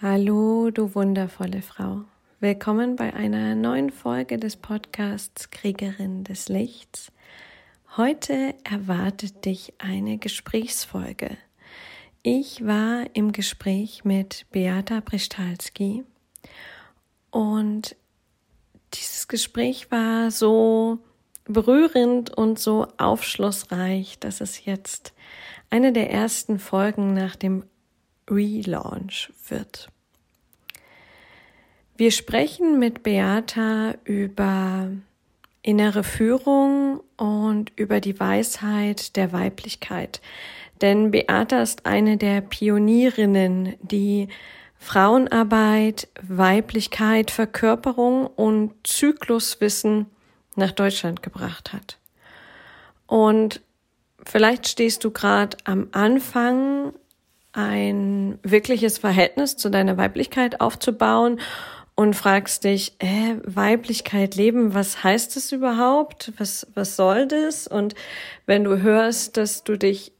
Hallo, du wundervolle Frau. Willkommen bei einer neuen Folge des Podcasts Kriegerin des Lichts. Heute erwartet dich eine Gesprächsfolge. Ich war im Gespräch mit Beata Brichtalski und dieses Gespräch war so berührend und so aufschlussreich, dass es jetzt eine der ersten Folgen nach dem Relaunch wird. Wir sprechen mit Beata über innere Führung und über die Weisheit der Weiblichkeit. Denn Beata ist eine der Pionierinnen, die Frauenarbeit, Weiblichkeit, Verkörperung und Zykluswissen nach Deutschland gebracht hat. Und vielleicht stehst du gerade am Anfang ein wirkliches Verhältnis zu deiner Weiblichkeit aufzubauen und fragst dich, äh, Weiblichkeit leben, was heißt das überhaupt? Was, was soll das? Und wenn du hörst, dass du dich,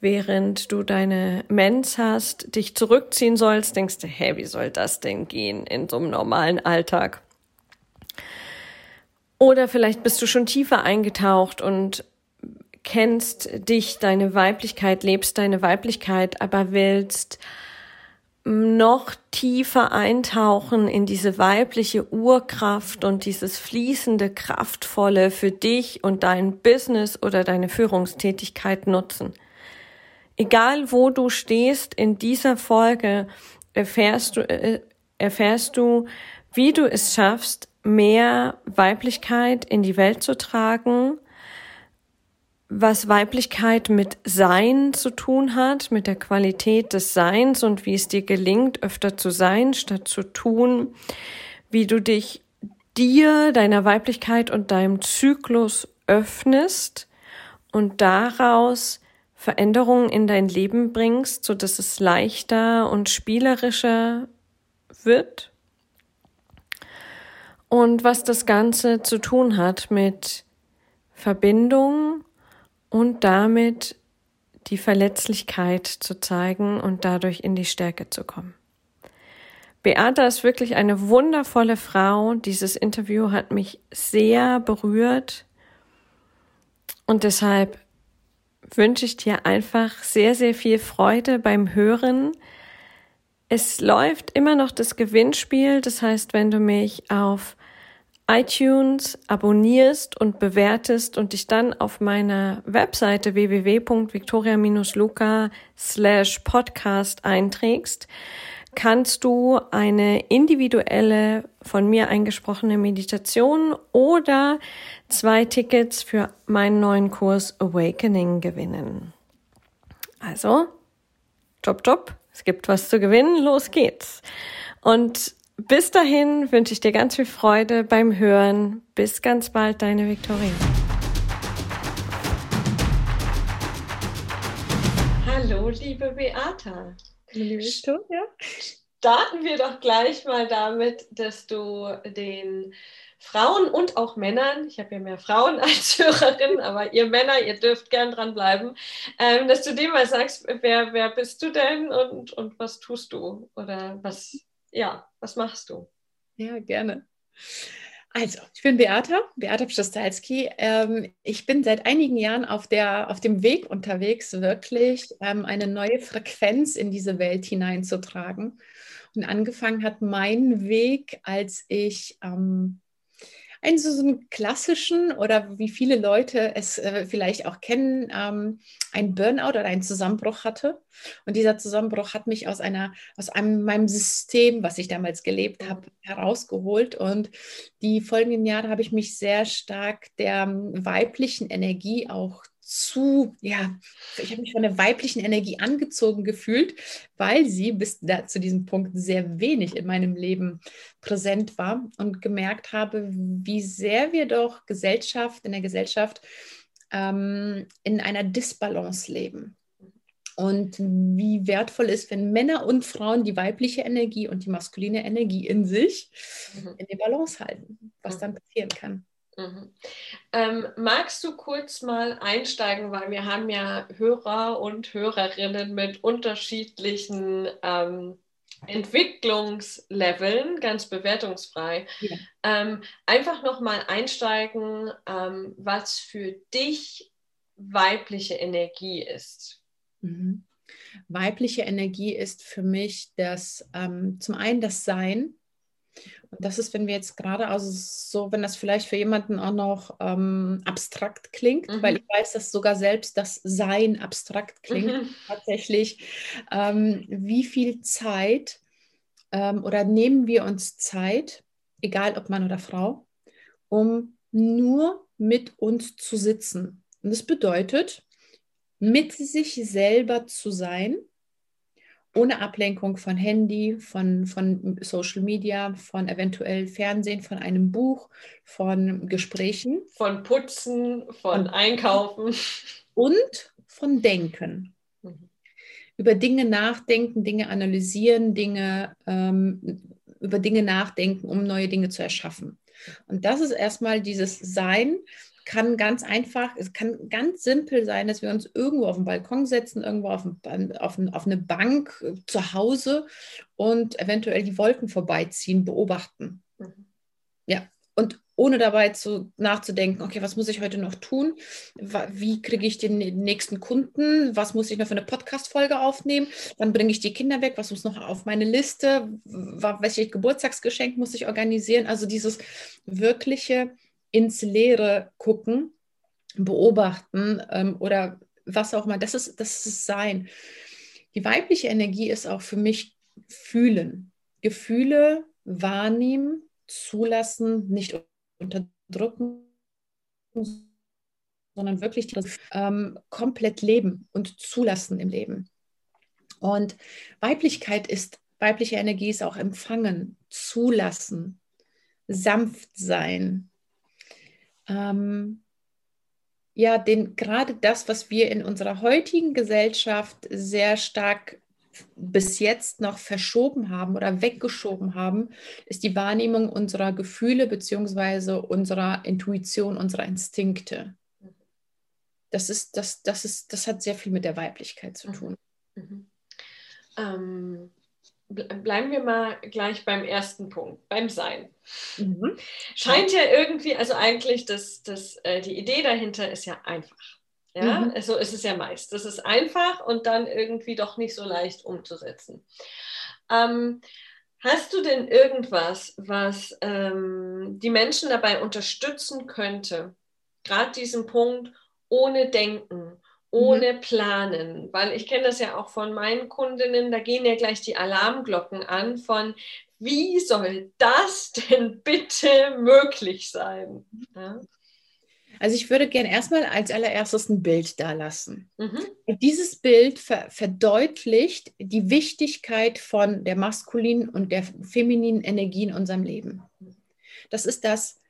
während du deine Mens hast, dich zurückziehen sollst, denkst du, hä, wie soll das denn gehen in so einem normalen Alltag? Oder vielleicht bist du schon tiefer eingetaucht und kennst dich, deine Weiblichkeit, lebst deine Weiblichkeit, aber willst noch tiefer eintauchen in diese weibliche Urkraft und dieses fließende, kraftvolle für dich und dein Business oder deine Führungstätigkeit nutzen. Egal wo du stehst in dieser Folge, erfährst du, äh, erfährst du, wie du es schaffst, mehr Weiblichkeit in die Welt zu tragen, was Weiblichkeit mit Sein zu tun hat, mit der Qualität des Seins und wie es dir gelingt, öfter zu sein statt zu tun, wie du dich dir, deiner Weiblichkeit und deinem Zyklus öffnest und daraus Veränderungen in dein Leben bringst, so dass es leichter und spielerischer wird. Und was das Ganze zu tun hat mit Verbindung und damit die Verletzlichkeit zu zeigen und dadurch in die Stärke zu kommen. Beata ist wirklich eine wundervolle Frau. Dieses Interview hat mich sehr berührt und deshalb wünsche ich dir einfach sehr, sehr viel Freude beim Hören. Es läuft immer noch das Gewinnspiel. Das heißt, wenn du mich auf iTunes abonnierst und bewertest und dich dann auf meiner Webseite www.victoria-luca slash podcast einträgst, kannst du eine individuelle von mir eingesprochene Meditation oder zwei Tickets für meinen neuen Kurs Awakening gewinnen. Also, top, top, es gibt was zu gewinnen, los geht's. Und bis dahin wünsche ich dir ganz viel Freude beim Hören. Bis ganz bald, deine Viktoria. Hallo, liebe Beata. Liebe Victoria. Starten wir doch gleich mal damit, dass du den Frauen und auch Männern, ich habe ja mehr Frauen als Hörerin, aber ihr Männer, ihr dürft gern dranbleiben, ähm, dass du dem mal sagst, wer, wer bist du denn und, und was tust du oder was, ja, was machst du? Ja, gerne. Also, ich bin Beata, Beata Pschostalski. Ähm, ich bin seit einigen Jahren auf, der, auf dem Weg unterwegs, wirklich ähm, eine neue Frequenz in diese Welt hineinzutragen. Und angefangen hat mein Weg, als ich ähm, einen so einen klassischen oder wie viele Leute es äh, vielleicht auch kennen, ähm, einen Burnout oder einen Zusammenbruch hatte. Und dieser Zusammenbruch hat mich aus einer, aus einem meinem System, was ich damals gelebt habe, herausgeholt. Und die folgenden Jahre habe ich mich sehr stark der ähm, weiblichen Energie auch zu, ja, ich habe mich von der weiblichen Energie angezogen gefühlt, weil sie bis da, zu diesem Punkt sehr wenig in meinem Leben präsent war und gemerkt habe, wie sehr wir doch Gesellschaft, in der Gesellschaft ähm, in einer Disbalance leben. Und wie wertvoll ist, wenn Männer und Frauen die weibliche Energie und die maskuline Energie in sich mhm. in der Balance halten, was mhm. dann passieren kann. Mhm. Ähm, magst du kurz mal einsteigen, weil wir haben ja Hörer und Hörerinnen mit unterschiedlichen ähm, Entwicklungsleveln, ganz bewertungsfrei, ja. ähm, einfach nochmal einsteigen, ähm, was für dich weibliche Energie ist. Mhm. Weibliche Energie ist für mich das ähm, zum einen das Sein, und das ist, wenn wir jetzt gerade, also so, wenn das vielleicht für jemanden auch noch ähm, abstrakt klingt, mhm. weil ich weiß, dass sogar selbst das Sein abstrakt klingt, mhm. tatsächlich, ähm, wie viel Zeit ähm, oder nehmen wir uns Zeit, egal ob Mann oder Frau, um nur mit uns zu sitzen. Und das bedeutet, mit sich selber zu sein ohne Ablenkung von Handy, von, von Social Media, von eventuell Fernsehen, von einem Buch, von Gesprächen. Von Putzen, von Einkaufen. Und von Denken. Mhm. Über Dinge nachdenken, Dinge analysieren, Dinge, ähm, über Dinge nachdenken, um neue Dinge zu erschaffen. Und das ist erstmal dieses Sein, kann ganz einfach, es kann ganz simpel sein, dass wir uns irgendwo auf den Balkon setzen, irgendwo auf, ein, auf, ein, auf eine Bank äh, zu Hause und eventuell die Wolken vorbeiziehen, beobachten. Mhm. Ja, und ohne dabei zu, nachzudenken, okay, was muss ich heute noch tun? Wie kriege ich den nächsten Kunden? Was muss ich noch für eine Podcast-Folge aufnehmen? Wann bringe ich die Kinder weg? Was muss noch auf meine Liste? Welches Geburtstagsgeschenk muss ich organisieren? Also dieses wirkliche ins Leere gucken, beobachten ähm, oder was auch immer. Das ist, das ist Sein. Die weibliche Energie ist auch für mich fühlen. Gefühle wahrnehmen, zulassen, nicht unterdrücken, sondern wirklich ähm, komplett leben und zulassen im Leben. Und Weiblichkeit ist, weibliche Energie ist auch empfangen, zulassen, sanft sein, ähm, ja, den, gerade das, was wir in unserer heutigen Gesellschaft sehr stark bis jetzt noch verschoben haben oder weggeschoben haben, ist die Wahrnehmung unserer Gefühle beziehungsweise unserer Intuition, unserer Instinkte. Das, ist, das, das, ist, das hat sehr viel mit der Weiblichkeit zu tun. Mhm. Mhm. Ähm, bleiben wir mal gleich beim ersten Punkt, beim Sein. Mhm. Scheint ja irgendwie, also eigentlich, das, das, äh, die Idee dahinter ist ja einfach. Ja, mhm. so ist es ja meist. Das ist einfach und dann irgendwie doch nicht so leicht umzusetzen. Ähm, hast du denn irgendwas, was ähm, die Menschen dabei unterstützen könnte, gerade diesen Punkt ohne Denken, ohne mhm. Planen, weil ich kenne das ja auch von meinen Kundinnen, da gehen ja gleich die Alarmglocken an von, wie soll das denn bitte möglich sein? Ja? Also ich würde gerne erstmal als allererstes ein Bild da lassen. Mhm. Dieses Bild ver verdeutlicht die Wichtigkeit von der maskulinen und der femininen Energie in unserem Leben. Das ist das,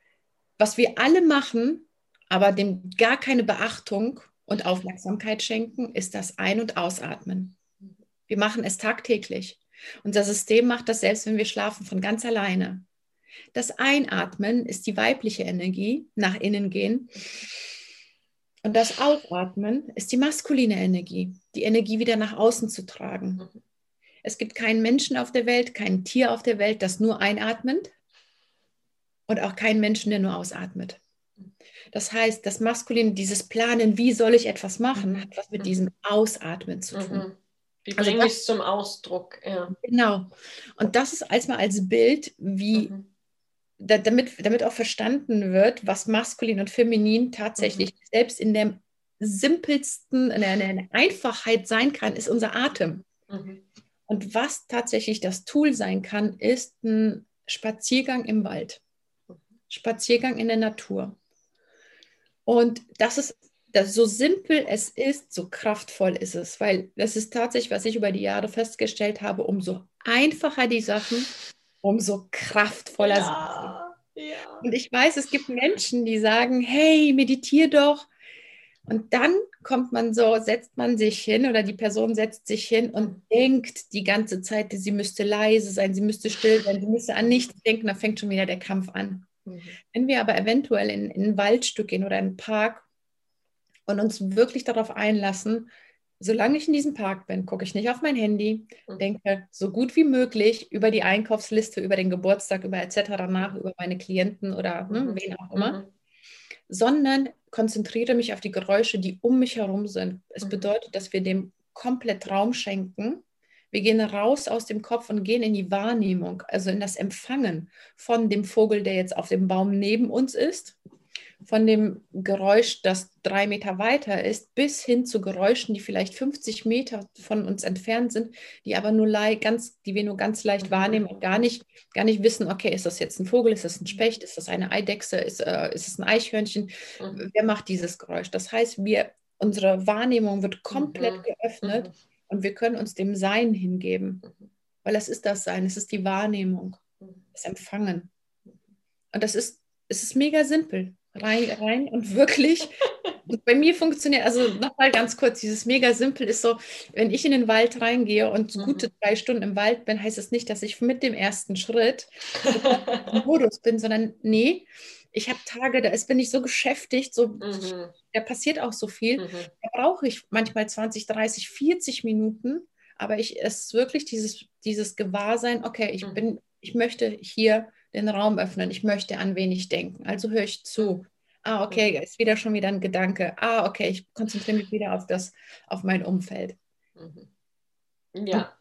was wir alle machen, aber dem gar keine Beachtung und Aufmerksamkeit schenken, ist das Ein- und Ausatmen. Wir machen es tagtäglich. Unser System macht das selbst, wenn wir schlafen, von ganz alleine. Das Einatmen ist die weibliche Energie, nach innen gehen. Und das Ausatmen ist die maskuline Energie, die Energie wieder nach außen zu tragen. Es gibt keinen Menschen auf der Welt, kein Tier auf der Welt, das nur einatmet und auch keinen Menschen, der nur ausatmet. Das heißt, das Maskuline, dieses Planen, wie soll ich etwas machen, mhm. hat was mit mhm. diesem Ausatmen zu tun. Mhm. Wie also bringe also ich es zum Ausdruck? Ja. Genau. Und das ist als mal als Bild, wie mhm. da, damit, damit auch verstanden wird, was maskulin und feminin tatsächlich mhm. selbst in der simpelsten, in der, in der, Einfachheit sein kann, ist unser Atem. Mhm. Und was tatsächlich das Tool sein kann, ist ein Spaziergang im Wald. Spaziergang in der Natur. Und das ist, das, so simpel es ist, so kraftvoll ist es, weil das ist tatsächlich, was ich über die Jahre festgestellt habe, umso einfacher die Sachen, umso kraftvoller ja, sind sie. Ja. Und ich weiß, es gibt Menschen, die sagen, hey, meditier doch. Und dann kommt man so, setzt man sich hin oder die Person setzt sich hin und denkt die ganze Zeit, sie müsste leise sein, sie müsste still sein, sie müsste an nichts denken, da fängt schon wieder der Kampf an. Mhm. Wenn wir aber eventuell in, in ein Waldstück gehen oder in einen Park und uns wirklich darauf einlassen, solange ich in diesem Park bin, gucke ich nicht auf mein Handy, mhm. denke so gut wie möglich über die Einkaufsliste, über den Geburtstag, über etc. nach, über meine Klienten oder mhm. wen auch immer, mhm. sondern konzentriere mich auf die Geräusche, die um mich herum sind. Es mhm. bedeutet, dass wir dem komplett Raum schenken. Wir gehen raus aus dem Kopf und gehen in die Wahrnehmung, also in das Empfangen von dem Vogel, der jetzt auf dem Baum neben uns ist von dem Geräusch, das drei Meter weiter ist, bis hin zu Geräuschen, die vielleicht 50 Meter von uns entfernt sind, die aber nur ganz, die wir nur ganz leicht wahrnehmen und gar nicht, gar nicht wissen, okay, ist das jetzt ein Vogel, ist das ein Specht, ist das eine Eidechse, ist, äh, ist es ein Eichhörnchen? Mhm. Wer macht dieses Geräusch? Das heißt, wir, unsere Wahrnehmung wird komplett mhm. geöffnet mhm. Und wir können uns dem Sein hingeben. Mhm. Weil das ist das Sein, es ist die Wahrnehmung, mhm. das Empfangen. Und das ist, es ist mega simpel rein, rein und wirklich. bei mir funktioniert, also nochmal ganz kurz, dieses mega simpel ist so, wenn ich in den Wald reingehe und mhm. gute drei Stunden im Wald bin, heißt es das nicht, dass ich mit dem ersten Schritt im Modus bin, sondern nee, ich habe Tage, da ist, bin ich so beschäftigt, so, mhm. da passiert auch so viel. Mhm. Da brauche ich manchmal 20, 30, 40 Minuten, aber ich es ist wirklich dieses, dieses Gewahrsein, okay, ich mhm. bin, ich möchte hier den Raum öffnen. Ich möchte an wen ich denken. Also höre ich zu. Ah, okay, ist wieder schon wieder ein Gedanke. Ah, okay, ich konzentriere mich wieder auf das, auf mein Umfeld. Mhm. Ja.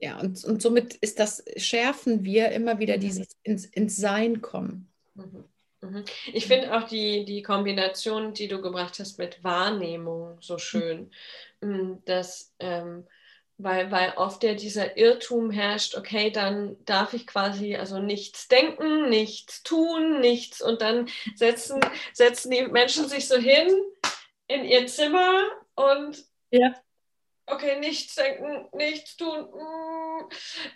Ja, und, und somit ist das, schärfen wir immer wieder mhm. dieses ins, ins Sein kommen. Mhm. Mhm. Ich finde auch die, die Kombination, die du gebracht hast mit Wahrnehmung so schön, mm, dass ähm, weil, weil oft ja dieser Irrtum herrscht, okay, dann darf ich quasi also nichts denken, nichts tun, nichts und dann setzen, setzen die Menschen sich so hin in ihr Zimmer und ja. okay, nichts denken, nichts tun. Mm.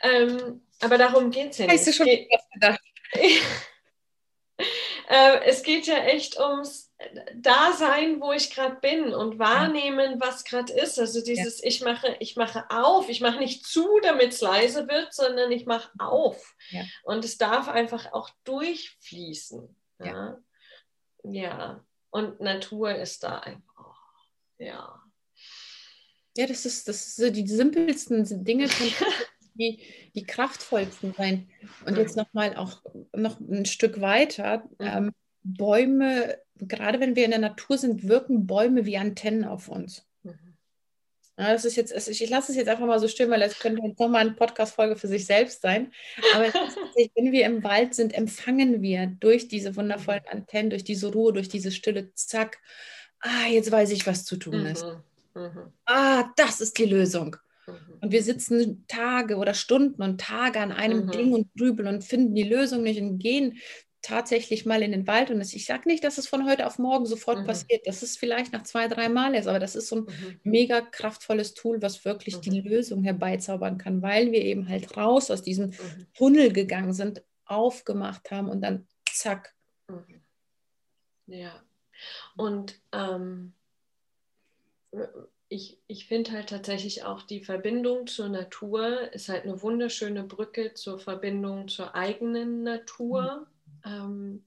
Ähm, aber darum geht es ja nicht. Hast du schon was gedacht? äh, es geht ja echt ums da sein, wo ich gerade bin und wahrnehmen, was gerade ist. Also dieses, ja. ich mache, ich mache auf, ich mache nicht zu, damit es leise wird, sondern ich mache auf. Ja. Und es darf einfach auch durchfließen. Ja. ja. ja. Und Natur ist da einfach. Ja. Ja, das ist, das ist so die simpelsten Dinge, die, die kraftvollsten sein. Und jetzt nochmal auch noch ein Stück weiter. Mhm. Ähm, Bäume, gerade wenn wir in der Natur sind, wirken Bäume wie Antennen auf uns. Mhm. Ja, das ist jetzt, ich lasse es jetzt einfach mal so stehen, weil es könnte jetzt nochmal eine Podcast-Folge für sich selbst sein. Aber wenn wir im Wald sind, empfangen wir durch diese wundervollen Antennen, durch diese Ruhe, durch diese Stille, zack, ah, jetzt weiß ich, was zu tun ist. Mhm. Mhm. Ah, das ist die Lösung. Mhm. Und wir sitzen Tage oder Stunden und Tage an einem mhm. Ding und grübeln und finden die Lösung nicht und gehen tatsächlich mal in den Wald und ich sage nicht, dass es von heute auf morgen sofort mhm. passiert, das ist vielleicht nach zwei, drei Mal ist, aber das ist so ein mhm. mega kraftvolles Tool, was wirklich mhm. die Lösung herbeizaubern kann, weil wir eben halt raus aus diesem mhm. Tunnel gegangen sind, aufgemacht haben und dann zack. Mhm. Ja, und ähm, ich, ich finde halt tatsächlich auch die Verbindung zur Natur ist halt eine wunderschöne Brücke zur Verbindung zur eigenen Natur. Mhm ähm,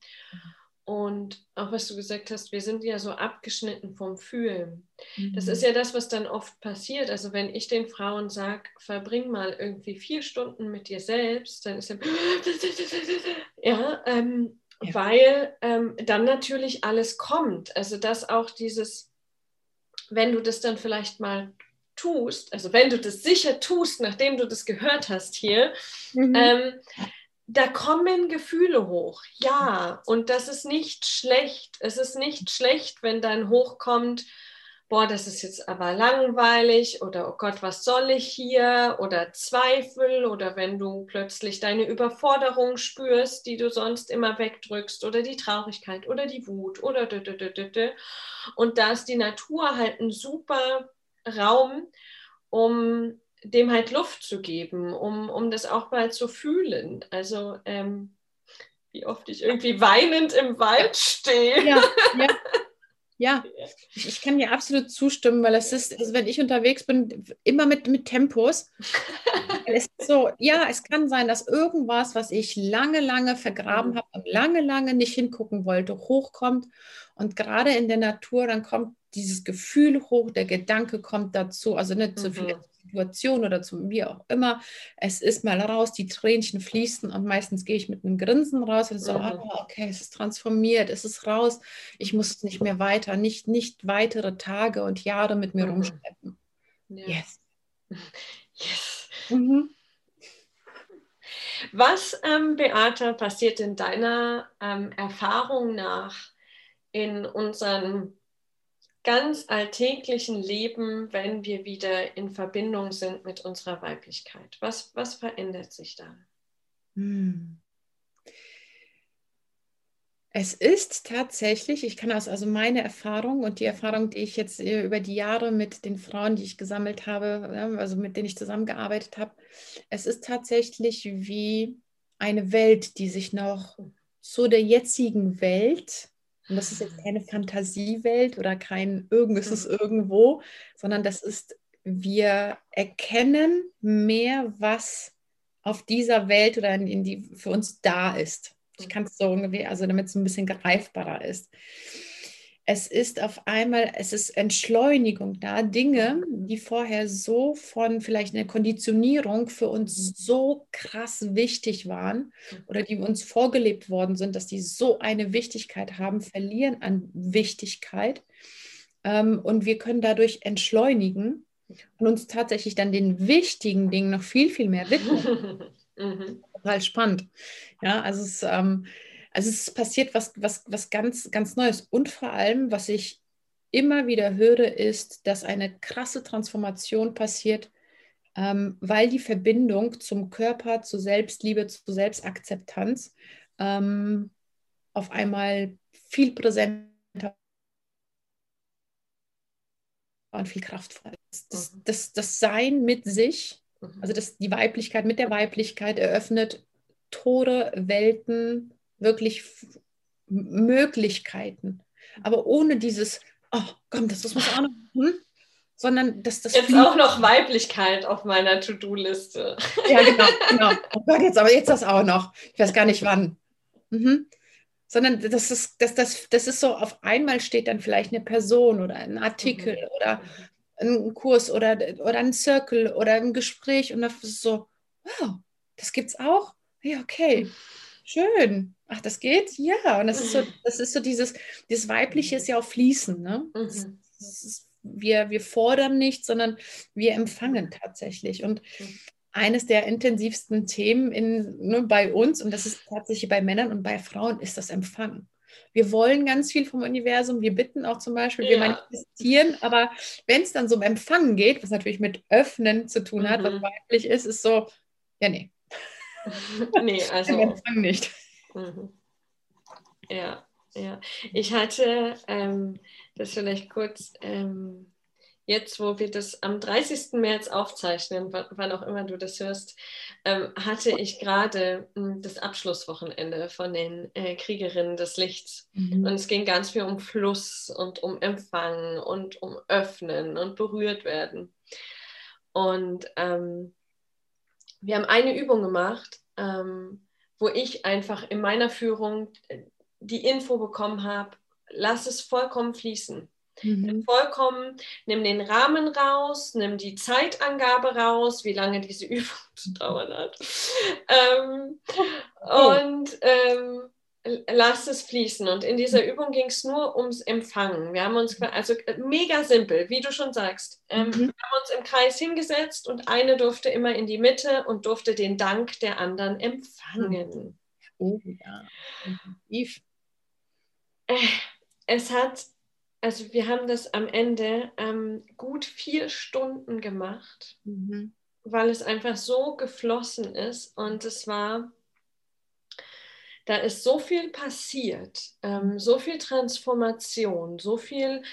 und auch was du gesagt hast, wir sind ja so abgeschnitten vom Fühlen. Mhm. Das ist ja das, was dann oft passiert. Also wenn ich den Frauen sage, verbring mal irgendwie vier Stunden mit dir selbst, dann ist ja, ja, ähm, ja. weil ähm, dann natürlich alles kommt. Also dass auch dieses, wenn du das dann vielleicht mal tust, also wenn du das sicher tust, nachdem du das gehört hast hier, mhm. ähm, da kommen Gefühle hoch, ja. Und das ist nicht schlecht. Es ist nicht schlecht, wenn dann hochkommt, boah, das ist jetzt aber langweilig oder oh Gott, was soll ich hier oder Zweifel oder wenn du plötzlich deine Überforderung spürst, die du sonst immer wegdrückst oder die Traurigkeit oder die Wut oder und da ist die Natur halt ein super Raum, um dem halt Luft zu geben, um, um das auch mal zu fühlen. Also ähm, wie oft ich irgendwie weinend im Wald stehe. Ja, ja. Ja, ich, kann dir absolut zustimmen, weil es ist, also wenn ich unterwegs bin, immer mit, mit Tempos. es ist so, ja, es kann sein, dass irgendwas, was ich lange, lange vergraben mhm. habe und lange, lange nicht hingucken wollte, hochkommt. Und gerade in der Natur, dann kommt dieses Gefühl hoch, der Gedanke kommt dazu, also nicht zu viel mhm. Situation oder zu wie auch immer. Es ist mal raus, die Tränchen fließen und meistens gehe ich mit einem Grinsen raus und so, mhm. oh, okay, es ist transformiert, es ist raus, ich muss nicht mehr weiter, nicht, nicht weitere Tage und Jahre mit mir mhm. rumschleppen. Ja. Yes. Yes. Mhm. Was, ähm, Beata, passiert in deiner ähm, Erfahrung nach in unserem ganz alltäglichen Leben, wenn wir wieder in Verbindung sind mit unserer Weiblichkeit? Was, was verändert sich da? Hm. Es ist tatsächlich, ich kann aus also meine Erfahrung und die Erfahrung, die ich jetzt äh, über die Jahre mit den Frauen, die ich gesammelt habe, also mit denen ich zusammengearbeitet habe, es ist tatsächlich wie eine Welt, die sich noch zu der jetzigen Welt, und das ist jetzt keine Fantasiewelt oder kein irgendwas ist mhm. irgendwo, sondern das ist, wir erkennen mehr, was auf dieser Welt oder in, in die für uns da ist. Ich kann es so irgendwie, also damit es ein bisschen greifbarer ist. Es ist auf einmal, es ist Entschleunigung da, Dinge, die vorher so von vielleicht einer Konditionierung für uns so krass wichtig waren oder die uns vorgelebt worden sind, dass die so eine Wichtigkeit haben, verlieren an Wichtigkeit. Ähm, und wir können dadurch entschleunigen und uns tatsächlich dann den wichtigen Dingen noch viel, viel mehr widmen. Mhm. Total spannend. Ja, also es, ähm, also es passiert was, was, was ganz, ganz Neues. Und vor allem, was ich immer wieder höre, ist, dass eine krasse Transformation passiert, ähm, weil die Verbindung zum Körper, zu Selbstliebe, zu Selbstakzeptanz ähm, auf einmal viel präsenter und viel kraftvoller ist. Das, mhm. das, das Sein mit sich Mhm. Also das, die Weiblichkeit mit der Weiblichkeit eröffnet Tore, Welten, wirklich Möglichkeiten. Aber ohne dieses, oh komm, das muss man auch noch machen, sondern dass das. Jetzt auch noch Weiblichkeit auf meiner To-Do-Liste. Ja, genau, genau. Oh Gott, jetzt aber jetzt das auch noch. Ich weiß gar nicht wann. Mhm. Sondern das ist, das, das, das ist so, auf einmal steht dann vielleicht eine Person oder ein Artikel mhm. oder einen Kurs oder, oder einen Circle oder ein Gespräch und das ist so, wow, das gibt's auch? Ja, okay, schön. Ach, das geht? Ja, und das ist so, das ist so dieses, dieses Weibliche ist ja auch fließen, ne? Das, mhm. das ist, wir, wir fordern nicht, sondern wir empfangen tatsächlich. Und eines der intensivsten Themen in, ne, bei uns, und das ist tatsächlich bei Männern und bei Frauen, ist das Empfangen. Wir wollen ganz viel vom Universum. Wir bitten auch zum Beispiel, ja. wir manifestieren. Aber wenn es dann so um Empfangen geht, was natürlich mit Öffnen zu tun hat, mhm. was weiblich ist, ist so, ja, nee. Nee, also. Im Empfang nicht. Mhm. Ja, ja. Ich hatte ähm, das vielleicht kurz. Ähm, jetzt, wo wir das am 30. März aufzeichnen, wann auch immer du das hörst, ähm, hatte ich gerade hm, das Abschlusswochenende von den äh, Kriegerinnen des Lichts. Mhm. Und es ging ganz viel um Fluss und um Empfangen und um Öffnen und berührt werden. Und ähm, wir haben eine Übung gemacht, ähm, wo ich einfach in meiner Führung äh, die Info bekommen habe, lass es vollkommen fließen. Mhm. Vollkommen, nimm den Rahmen raus, nimm die Zeitangabe raus, wie lange diese Übung zu dauern hat. Ähm, oh. Und ähm, lass es fließen. Und in dieser Übung ging es nur ums Empfangen. Wir haben uns, also äh, mega simpel, wie du schon sagst. Ähm, mhm. Wir haben uns im Kreis hingesetzt und eine durfte immer in die Mitte und durfte den Dank der anderen empfangen. Oh ja. Äh, es hat also wir haben das am Ende ähm, gut vier Stunden gemacht, mhm. weil es einfach so geflossen ist und es war, da ist so viel passiert, ähm, so viel Transformation, so viel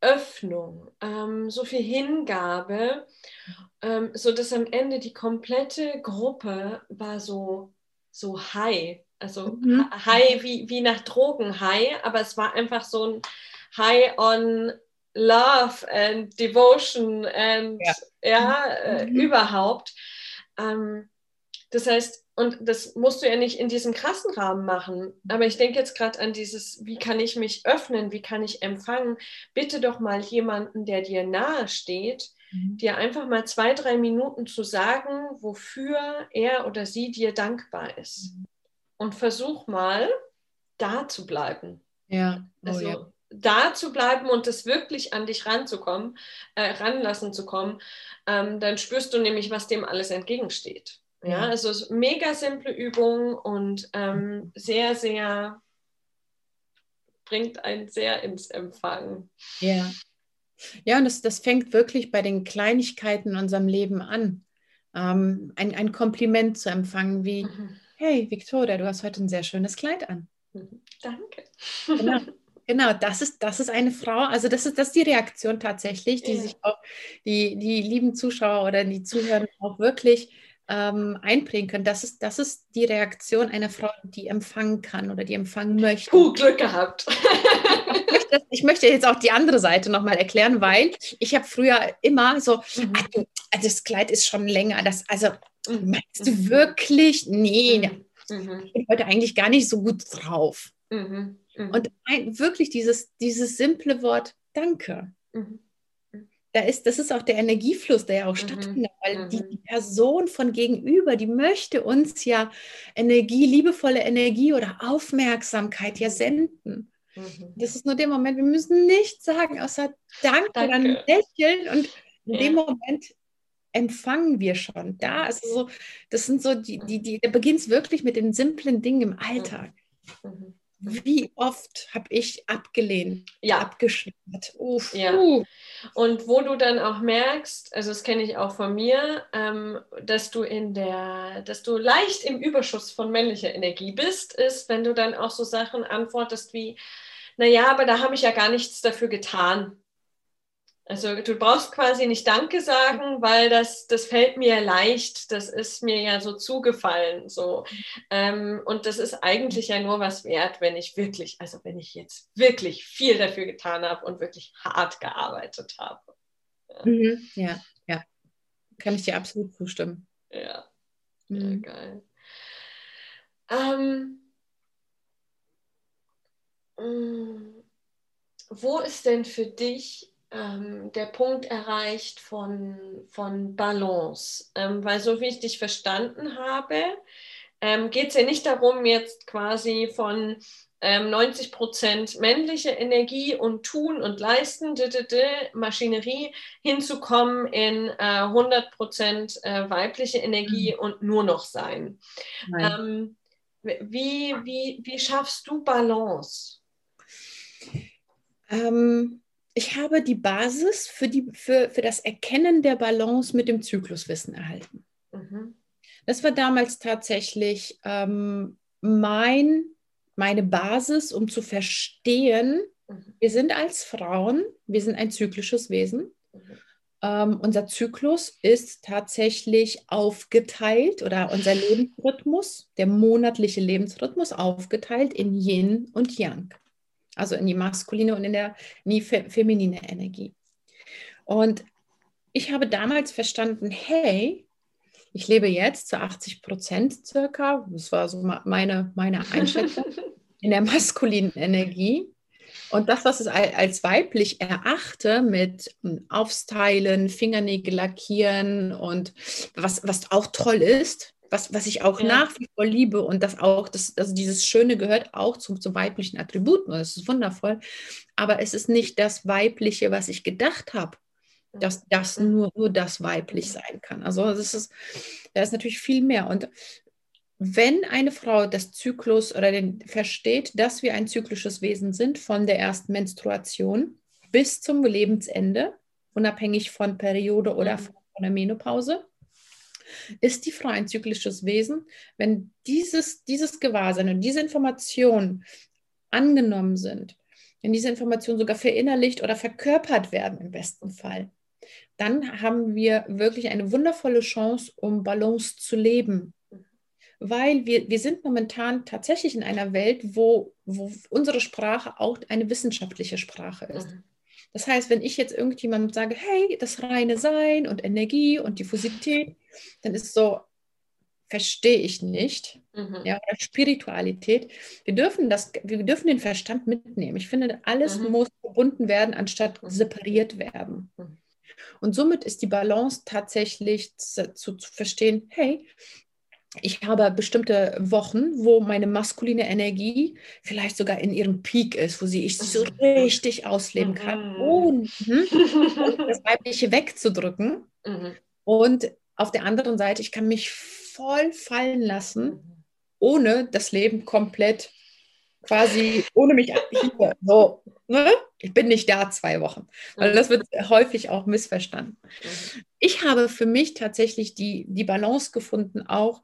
Öffnung, ähm, so viel Hingabe, ähm, so dass am Ende die komplette Gruppe war so so high, also mhm. high wie, wie nach Drogen high, aber es war einfach so ein high on love and devotion and ja, ja äh, mhm. überhaupt. Ähm, das heißt, und das musst du ja nicht in diesem krassen Rahmen machen. Aber ich denke jetzt gerade an dieses, wie kann ich mich öffnen, wie kann ich empfangen? Bitte doch mal jemanden, der dir nahe steht, mhm. dir einfach mal zwei, drei Minuten zu sagen, wofür er oder sie dir dankbar ist. Mhm. Und versuch mal, da zu bleiben. Ja. Oh, also ja. da zu bleiben und das wirklich an dich ranzukommen, äh, ranlassen zu kommen, ähm, dann spürst du nämlich, was dem alles entgegensteht. Ja, also es ist mega simple Übung und ähm, sehr, sehr bringt einen sehr ins Empfangen. Ja. Ja, und das, das fängt wirklich bei den Kleinigkeiten in unserem Leben an. Ähm, ein, ein Kompliment zu empfangen, wie, mhm. hey Victoria, du hast heute ein sehr schönes Kleid an. Mhm. Danke. Genau. Genau, das ist, das ist eine Frau, also das ist, das ist die Reaktion tatsächlich, die ja. sich auch die, die lieben Zuschauer oder die Zuhörer auch wirklich ähm, einbringen können. Das ist, das ist die Reaktion einer Frau, die empfangen kann oder die empfangen möchte. Puh, Glück gehabt. ich, möchte, jetzt auch die andere Seite nochmal erklären, weil ich habe früher immer so, mhm. also, das Kleid ist schon länger, das, also mhm. meinst du mhm. wirklich? Nee, mhm. mhm. ich bin heute eigentlich gar nicht so gut drauf. Mhm. Und ein, wirklich dieses, dieses simple Wort Danke da ist, das ist auch der Energiefluss, der ja auch mhm. stattfindet, weil mhm. die, Person von gegenüber, die möchte uns ja Energie, liebevolle Energie oder Aufmerksamkeit ja senden. Mhm. Das ist nur der Moment, wir müssen nichts sagen, außer Danke, Danke. dann lächeln und in ja. dem Moment empfangen wir schon. Da ist so, das sind so die, die, die, da beginnt es wirklich mit den simplen Dingen im Alltag. Mhm. Wie oft habe ich abgelehnt, ja. abgeschnitten? Uff, ja. Und wo du dann auch merkst, also das kenne ich auch von mir, ähm, dass du in der, dass du leicht im Überschuss von männlicher Energie bist, ist, wenn du dann auch so Sachen antwortest wie, naja, aber da habe ich ja gar nichts dafür getan. Also du brauchst quasi nicht Danke sagen, weil das, das fällt mir leicht, das ist mir ja so zugefallen. So. Ähm, und das ist eigentlich ja nur was wert, wenn ich wirklich, also wenn ich jetzt wirklich viel dafür getan habe und wirklich hart gearbeitet habe. Ja, mhm. ja, ja. Kann ich dir absolut zustimmen. Ja, mhm. ja geil. Ähm, mm, wo ist denn für dich ähm, der Punkt erreicht von, von Balance. Ähm, weil so wie ich dich verstanden habe, ähm, geht es ja nicht darum, jetzt quasi von 90 ähm, Prozent männliche Energie und Tun und Leisten, d -d -d, Maschinerie, hinzukommen in äh, 100 Prozent äh, weibliche Energie mhm. und nur noch sein. Ähm, wie, wie, wie schaffst du Balance? Ähm, ich habe die Basis für, die, für, für das Erkennen der Balance mit dem Zykluswissen erhalten. Mhm. Das war damals tatsächlich ähm, mein, meine Basis, um zu verstehen, mhm. wir sind als Frauen, wir sind ein zyklisches Wesen. Mhm. Ähm, unser Zyklus ist tatsächlich aufgeteilt oder unser Lebensrhythmus, der monatliche Lebensrhythmus aufgeteilt in Yin und Yang also in die maskuline und in, der, in die fe feminine Energie. Und ich habe damals verstanden, hey, ich lebe jetzt zu 80 Prozent circa, das war so meine, meine Einschätzung, in der maskulinen Energie. Und das, was ich als weiblich erachte, mit hm, Aufstylen, Fingernägel lackieren und was, was auch toll ist, was, was ich auch ja. nach wie vor liebe und das auch, das, also dieses Schöne gehört auch zum, zum weiblichen Attributen. Das ist wundervoll. Aber es ist nicht das Weibliche, was ich gedacht habe, dass das nur, nur das weiblich sein kann. Also das ist, da ist natürlich viel mehr. Und wenn eine Frau das Zyklus oder den versteht, dass wir ein zyklisches Wesen sind, von der ersten Menstruation bis zum Lebensende, unabhängig von Periode oder mhm. von der Menopause, ist die Frau ein zyklisches Wesen? Wenn dieses, dieses Gewahrsein und diese Informationen angenommen sind, wenn diese Informationen sogar verinnerlicht oder verkörpert werden im besten Fall, dann haben wir wirklich eine wundervolle Chance, um Balance zu leben. Weil wir, wir sind momentan tatsächlich in einer Welt, wo, wo unsere Sprache auch eine wissenschaftliche Sprache ist. Mhm. Das heißt, wenn ich jetzt irgendjemandem sage, hey, das reine Sein und Energie und Diffusität, dann ist so, verstehe ich nicht. Mhm. Ja, oder Spiritualität. Wir dürfen das, wir dürfen den Verstand mitnehmen. Ich finde, alles mhm. muss verbunden werden, anstatt mhm. separiert werden. Mhm. Und somit ist die Balance tatsächlich zu, zu, zu verstehen, hey, ich habe bestimmte Wochen, wo meine maskuline Energie vielleicht sogar in ihrem Peak ist, wo sie ich so mhm. richtig ausleben kann, ohne das Weibliche wegzudrücken. Und auf der anderen Seite, ich kann mich voll fallen lassen, ohne das Leben komplett quasi, ohne mich hier, so, ne? ich bin nicht da zwei Wochen, weil das wird häufig auch missverstanden. Ich habe für mich tatsächlich die, die Balance gefunden, auch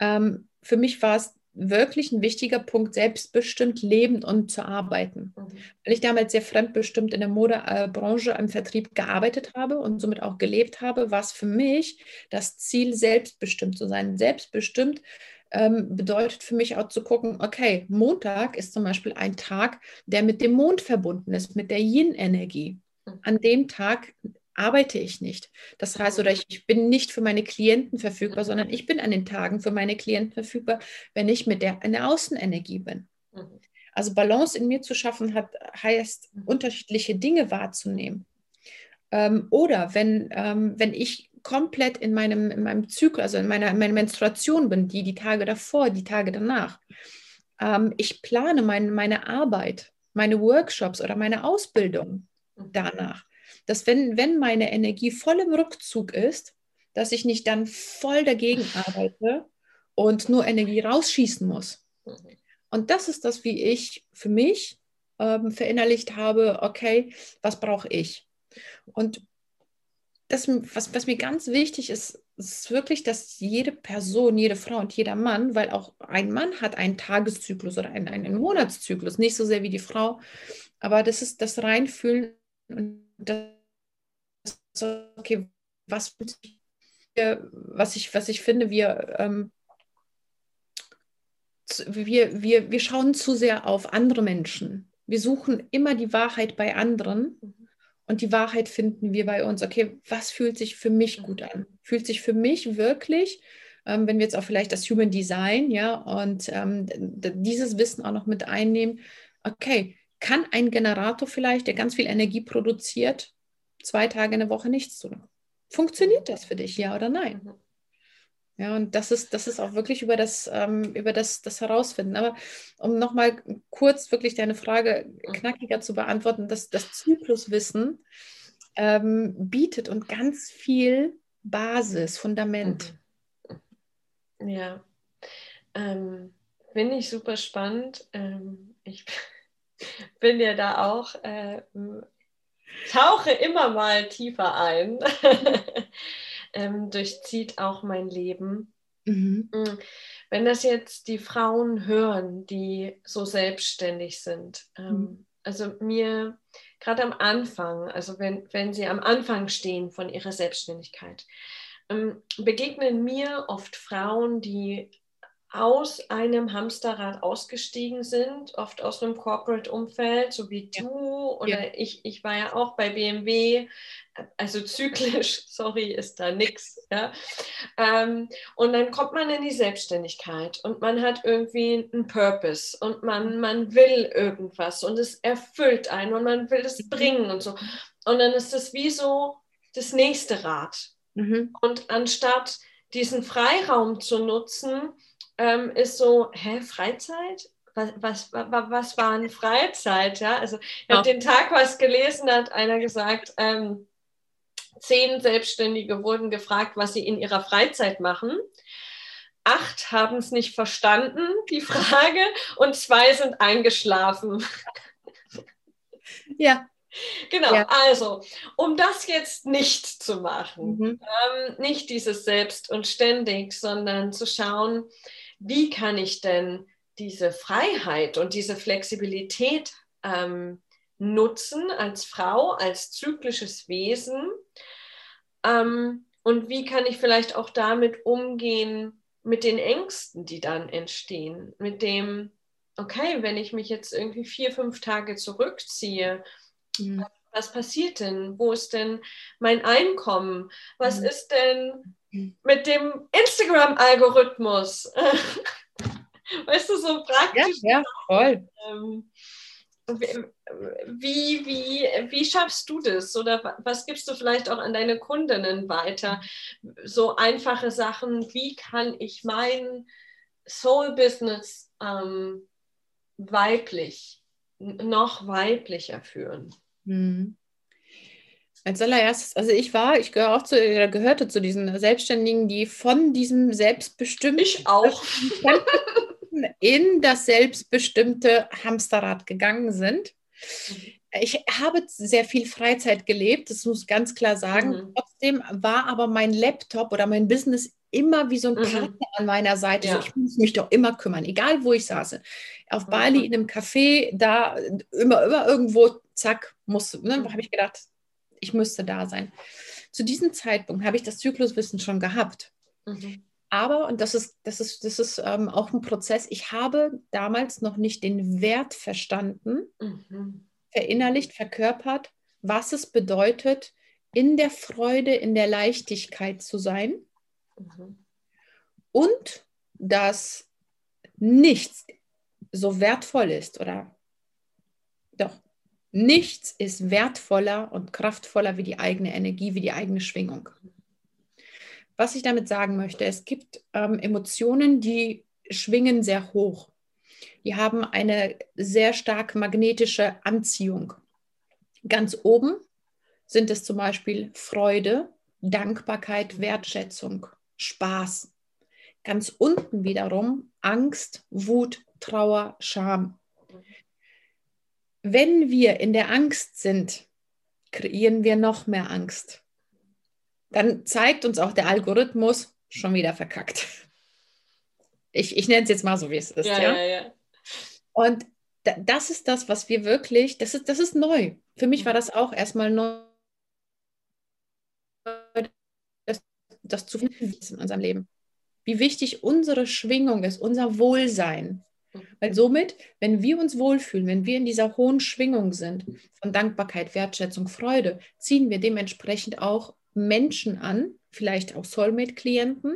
ähm, für mich war es wirklich ein wichtiger Punkt, selbstbestimmt lebend und zu arbeiten. Mhm. Weil ich damals sehr fremdbestimmt in der Modebranche im Vertrieb gearbeitet habe und somit auch gelebt habe, war es für mich das Ziel, selbstbestimmt zu sein. Selbstbestimmt ähm, bedeutet für mich auch zu gucken, okay, Montag ist zum Beispiel ein Tag, der mit dem Mond verbunden ist, mit der Yin-Energie. Mhm. An dem Tag arbeite ich nicht. Das heißt, oder ich, ich, bin nicht für meine Klienten verfügbar, sondern ich bin an den Tagen für meine Klienten verfügbar, wenn ich mit der in der Außenenergie bin. Mhm. Also Balance in mir zu schaffen hat, heißt, mhm. unterschiedliche Dinge wahrzunehmen. Ähm, oder wenn, ähm, wenn ich komplett in meinem, in meinem Zyklus, also in meiner, in meiner Menstruation bin, die, die Tage davor, die Tage danach. Ähm, ich plane mein, meine Arbeit, meine Workshops oder meine Ausbildung danach dass wenn, wenn meine Energie voll im Rückzug ist, dass ich nicht dann voll dagegen arbeite und nur Energie rausschießen muss. Und das ist das, wie ich für mich ähm, verinnerlicht habe, okay, was brauche ich? Und das, was, was mir ganz wichtig ist, ist wirklich, dass jede Person, jede Frau und jeder Mann, weil auch ein Mann hat einen Tageszyklus oder einen, einen Monatszyklus, nicht so sehr wie die Frau, aber das ist das Reinfühlen und das okay, was, was, ich, was ich finde, wir, ähm, wir, wir, wir schauen zu sehr auf andere Menschen. Wir suchen immer die Wahrheit bei anderen mhm. Und die Wahrheit finden wir bei uns. Okay, was fühlt sich für mich gut an? Fühlt sich für mich wirklich, ähm, wenn wir jetzt auch vielleicht das Human Design, ja, und ähm, dieses Wissen auch noch mit einnehmen, okay, kann ein Generator vielleicht, der ganz viel Energie produziert, zwei Tage in der Woche nichts tun. Funktioniert das für dich, ja oder nein? Ja, und das ist, das ist auch wirklich über das, ähm, über das, das Herausfinden. Aber um nochmal kurz wirklich deine Frage knackiger zu beantworten, dass das Zykluswissen ähm, bietet und ganz viel Basis, Fundament. Mhm. Ja, ähm, finde ich super spannend. Ähm, ich bin ja da auch äh, tauche immer mal tiefer ein. ähm, durchzieht auch mein Leben. Mhm. Mm, wenn das jetzt die Frauen hören, die so selbstständig sind, ähm, mhm. also mir gerade am Anfang, also wenn, wenn sie am Anfang stehen von ihrer Selbstständigkeit, ähm, begegnen mir oft Frauen, die aus einem Hamsterrad ausgestiegen sind, oft aus einem Corporate-Umfeld, so wie ja. du oder ja. ich, ich war ja auch bei BMW, also zyklisch, sorry, ist da nichts. Ja? Ähm, und dann kommt man in die Selbstständigkeit und man hat irgendwie einen Purpose und man, man will irgendwas und es erfüllt einen und man will es mhm. bringen und so. Und dann ist es wie so das nächste Rad. Mhm. Und anstatt diesen Freiraum zu nutzen, ähm, ist so, hä, Freizeit? Was, was, was, was war eine Freizeit? Ja? Also ich habe den Tag was gelesen, hat einer gesagt, ähm, zehn Selbstständige wurden gefragt, was sie in ihrer Freizeit machen. Acht haben es nicht verstanden, die Frage, und zwei sind eingeschlafen. Ja. Genau, ja. also um das jetzt nicht zu machen, mhm. ähm, nicht dieses Selbst und ständig, sondern zu schauen, wie kann ich denn diese Freiheit und diese Flexibilität ähm, nutzen als Frau, als zyklisches Wesen? Ähm, und wie kann ich vielleicht auch damit umgehen, mit den Ängsten, die dann entstehen? Mit dem, okay, wenn ich mich jetzt irgendwie vier, fünf Tage zurückziehe, mhm. was passiert denn? Wo ist denn mein Einkommen? Was mhm. ist denn mit dem Instagram-Algorithmus. weißt du, so praktisch. Ja, ja voll. Ähm, wie, wie, wie schaffst du das? Oder was gibst du vielleicht auch an deine Kundinnen weiter? So einfache Sachen, wie kann ich mein Soul-Business ähm, weiblich, noch weiblicher führen? Mhm. Als allererstes, also ich war, ich gehöre auch zu, gehörte zu diesen Selbstständigen, die von diesem selbstbestimmten ich auch in das selbstbestimmte Hamsterrad gegangen sind. Ich habe sehr viel Freizeit gelebt, das muss ich ganz klar sagen. Mhm. Trotzdem war aber mein Laptop oder mein Business immer wie so ein mhm. Partner an meiner Seite. Ja. So, ich muss mich doch immer kümmern, egal wo ich saß. Auf mhm. Bali in einem Café, da immer, immer irgendwo, zack, muss, ne, mhm. habe ich gedacht, ich müsste da sein. Zu diesem Zeitpunkt habe ich das Zykluswissen schon gehabt. Mhm. Aber, und das ist, das ist, das ist ähm, auch ein Prozess, ich habe damals noch nicht den Wert verstanden, mhm. verinnerlicht, verkörpert, was es bedeutet, in der Freude, in der Leichtigkeit zu sein. Mhm. Und dass nichts so wertvoll ist oder doch, nichts ist wertvoller und kraftvoller wie die eigene Energie, wie die eigene Schwingung. Was ich damit sagen möchte, es gibt ähm, Emotionen, die schwingen sehr hoch. Die haben eine sehr stark magnetische Anziehung. Ganz oben sind es zum Beispiel Freude, Dankbarkeit, Wertschätzung, Spaß. Ganz unten wiederum Angst, Wut, Trauer, Scham. Wenn wir in der Angst sind, kreieren wir noch mehr Angst dann zeigt uns auch der Algorithmus schon wieder verkackt. Ich, ich nenne es jetzt mal so, wie es ist. Ja, ja? ja, ja. Und das ist das, was wir wirklich, das ist, das ist neu. Für mich war das auch erstmal neu, das, das zu finden in unserem Leben. Wie wichtig unsere Schwingung ist, unser Wohlsein. Weil somit, wenn wir uns wohlfühlen, wenn wir in dieser hohen Schwingung sind, von Dankbarkeit, Wertschätzung, Freude, ziehen wir dementsprechend auch Menschen an, vielleicht auch Soulmate-Klienten,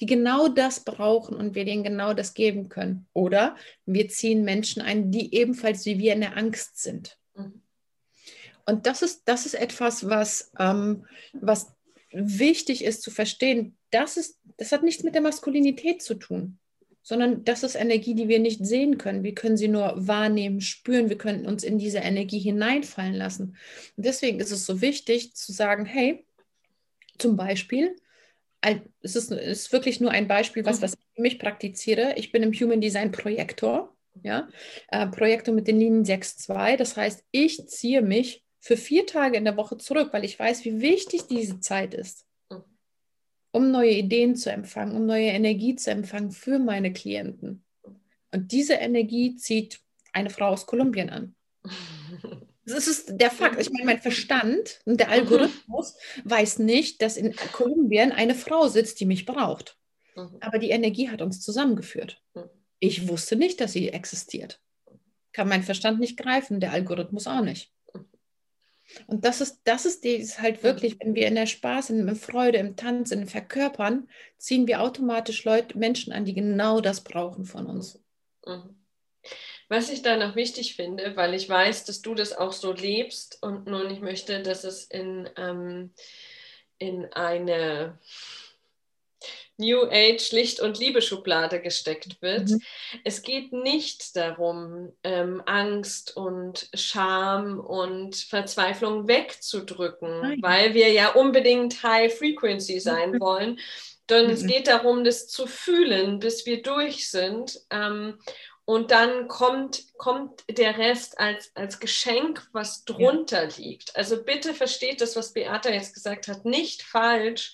die genau das brauchen und wir denen genau das geben können. Oder wir ziehen Menschen ein, die ebenfalls wie wir in der Angst sind. Mhm. Und das ist, das ist etwas, was, ähm, was wichtig ist zu verstehen. Das, ist, das hat nichts mit der Maskulinität zu tun, sondern das ist Energie, die wir nicht sehen können. Wir können sie nur wahrnehmen, spüren. Wir können uns in diese Energie hineinfallen lassen. Und deswegen ist es so wichtig zu sagen, hey, zum Beispiel, es ist, ist wirklich nur ein Beispiel, was, mhm. was ich für mich praktiziere. Ich bin im Human Design Projektor, ja, äh, Projektor mit den Linien 6.2. Das heißt, ich ziehe mich für vier Tage in der Woche zurück, weil ich weiß, wie wichtig diese Zeit ist. Um neue Ideen zu empfangen, um neue Energie zu empfangen für meine Klienten. Und diese Energie zieht eine Frau aus Kolumbien an. Das ist der Fakt. Ich meine, mein Verstand und der Algorithmus weiß nicht, dass in Kolumbien eine Frau sitzt, die mich braucht. Mhm. Aber die Energie hat uns zusammengeführt. Mhm. Ich wusste nicht, dass sie existiert. Kann mein Verstand nicht greifen, der Algorithmus auch nicht. Und das ist, das ist, die, ist halt wirklich, wenn wir in der Spaß, in der Freude, im Tanz, in Verkörpern, ziehen wir automatisch Leute, Menschen an, die genau das brauchen von uns. Mhm. Was ich da noch wichtig finde, weil ich weiß, dass du das auch so lebst und nun ich möchte, dass es in, ähm, in eine New Age Licht- und Liebe-Schublade gesteckt wird. Mhm. Es geht nicht darum, ähm, Angst und Scham und Verzweiflung wegzudrücken, Nein. weil wir ja unbedingt High Frequency sein mhm. wollen, sondern mhm. es geht darum, das zu fühlen, bis wir durch sind. Ähm, und dann kommt, kommt der Rest als, als Geschenk, was drunter ja. liegt. Also bitte versteht das, was Beata jetzt gesagt hat, nicht falsch.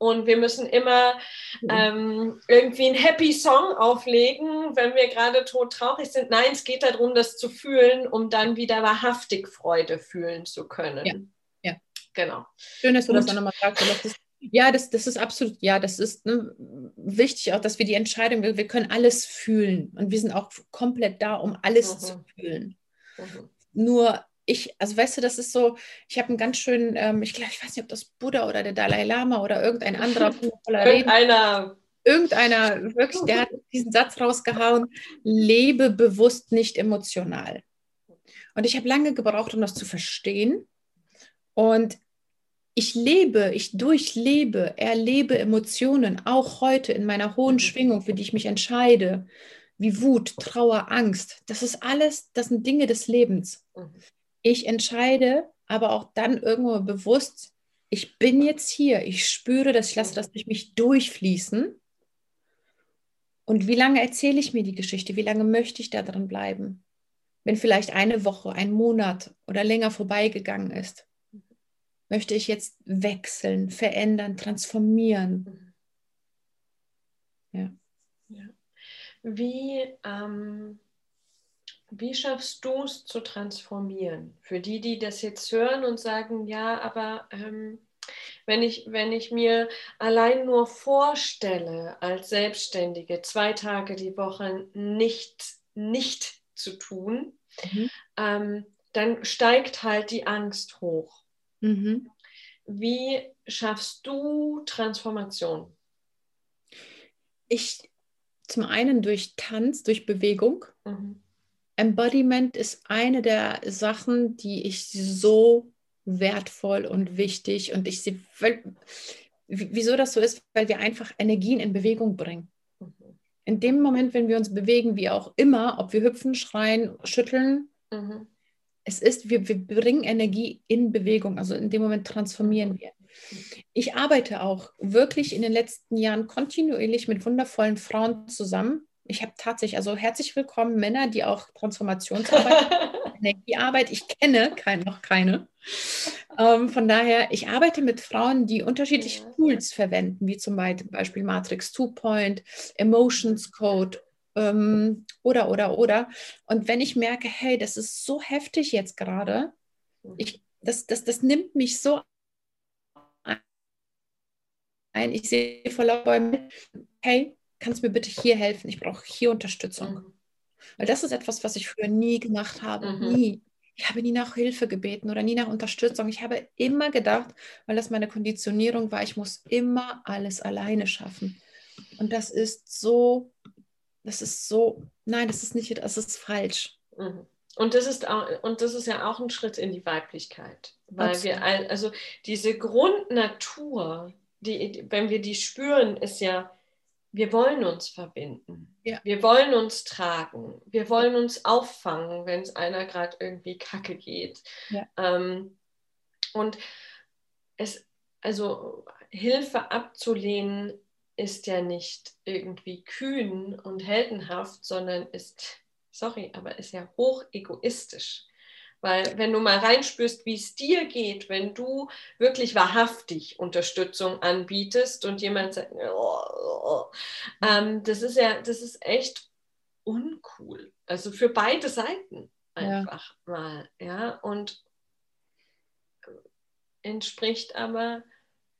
Und wir müssen immer mhm. ähm, irgendwie einen Happy Song auflegen, wenn wir gerade tot traurig sind. Nein, es geht darum, das zu fühlen, um dann wieder wahrhaftig Freude fühlen zu können. Ja, ja. genau. Schön, dass du Und, das nochmal sagst. Ja, das, das ist absolut, ja, das ist ne, wichtig auch, dass wir die Entscheidung, wir, wir, können alles fühlen und wir sind auch komplett da, um alles mhm. zu fühlen. Mhm. Nur ich, also weißt du, das ist so, ich habe einen ganz schönen, ähm, ich glaube, ich weiß nicht, ob das Buddha oder der Dalai Lama oder irgendein anderer Irgendeiner. Irgendeiner, wirklich, der hat diesen Satz rausgehauen, lebe bewusst, nicht emotional. Und ich habe lange gebraucht, um das zu verstehen. Und ich lebe, ich durchlebe, erlebe Emotionen, auch heute in meiner hohen mhm. Schwingung, für die ich mich entscheide, wie Wut, Trauer, Angst. Das ist alles, das sind Dinge des Lebens. Mhm. Ich entscheide aber auch dann irgendwo bewusst, ich bin jetzt hier, ich spüre das, ich lasse das durch mich durchfließen. Und wie lange erzähle ich mir die Geschichte? Wie lange möchte ich da drin bleiben? Wenn vielleicht eine Woche, ein Monat oder länger vorbeigegangen ist möchte ich jetzt wechseln, verändern, transformieren. Ja. ja. Wie, ähm, wie schaffst du es zu transformieren? Für die, die das jetzt hören und sagen, ja, aber ähm, wenn, ich, wenn ich mir allein nur vorstelle, als Selbstständige zwei Tage die Woche nicht, nicht zu tun, mhm. ähm, dann steigt halt die Angst hoch. Mhm. Wie schaffst du Transformation? Ich zum einen durch Tanz, durch Bewegung. Mhm. Embodiment ist eine der Sachen, die ich so wertvoll und wichtig und ich sehe, wieso das so ist, weil wir einfach Energien in Bewegung bringen. Mhm. In dem Moment, wenn wir uns bewegen, wie auch immer, ob wir hüpfen, schreien, schütteln, mhm es ist, wir, wir bringen Energie in Bewegung, also in dem Moment transformieren wir. Ich arbeite auch wirklich in den letzten Jahren kontinuierlich mit wundervollen Frauen zusammen. Ich habe tatsächlich, also herzlich willkommen Männer, die auch Transformationsarbeit, Energiearbeit, ich kenne kein, noch keine. Ähm, von daher, ich arbeite mit Frauen, die unterschiedliche Tools verwenden, wie zum Beispiel Matrix 2-Point, Emotions Code ähm, oder, oder, oder. Und wenn ich merke, hey, das ist so heftig jetzt gerade, ich, das, das, das nimmt mich so ein. Ich sehe vor lauter hey, kannst du mir bitte hier helfen? Ich brauche hier Unterstützung. Mhm. Weil das ist etwas, was ich früher nie gemacht habe. Mhm. Nie. Ich habe nie nach Hilfe gebeten oder nie nach Unterstützung. Ich habe immer gedacht, weil das meine Konditionierung war, ich muss immer alles alleine schaffen. Und das ist so das ist so, nein, das ist nicht, das ist falsch. Mhm. Und das ist auch, und das ist ja auch ein Schritt in die Weiblichkeit, weil Absolut. wir also diese Grundnatur, die, wenn wir die spüren, ist ja, wir wollen uns verbinden, ja. wir wollen uns tragen, wir wollen uns auffangen, wenn es einer gerade irgendwie Kacke geht. Ja. Ähm, und es, also Hilfe abzulehnen ist ja nicht irgendwie kühn und heldenhaft, sondern ist, sorry, aber ist ja hoch egoistisch. Weil wenn du mal reinspürst, wie es dir geht, wenn du wirklich wahrhaftig Unterstützung anbietest und jemand sagt, oh, oh, ähm, das ist ja, das ist echt uncool. Also für beide Seiten einfach ja. mal, ja. Und entspricht aber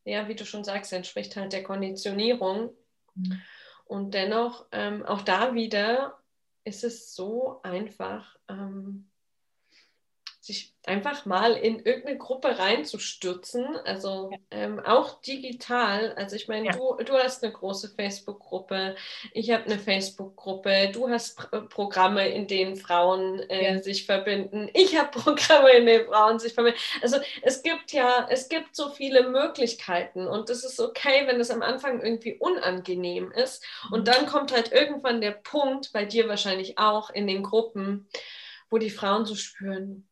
ja, wie du schon sagst, entspricht halt der Konditionierung. Mhm. Und dennoch, ähm, auch da wieder ist es so einfach, ähm, sich einfach mal in irgendeine Gruppe reinzustürzen, also ähm, auch digital. Also ich meine, ja. du, du hast eine große Facebook-Gruppe, ich habe eine Facebook-Gruppe, du hast Pr Programme, in denen Frauen äh, ja. sich verbinden, ich habe Programme, in denen Frauen sich verbinden. Also es gibt ja, es gibt so viele Möglichkeiten und es ist okay, wenn es am Anfang irgendwie unangenehm ist. Und mhm. dann kommt halt irgendwann der Punkt, bei dir wahrscheinlich auch in den Gruppen, wo die Frauen so spüren,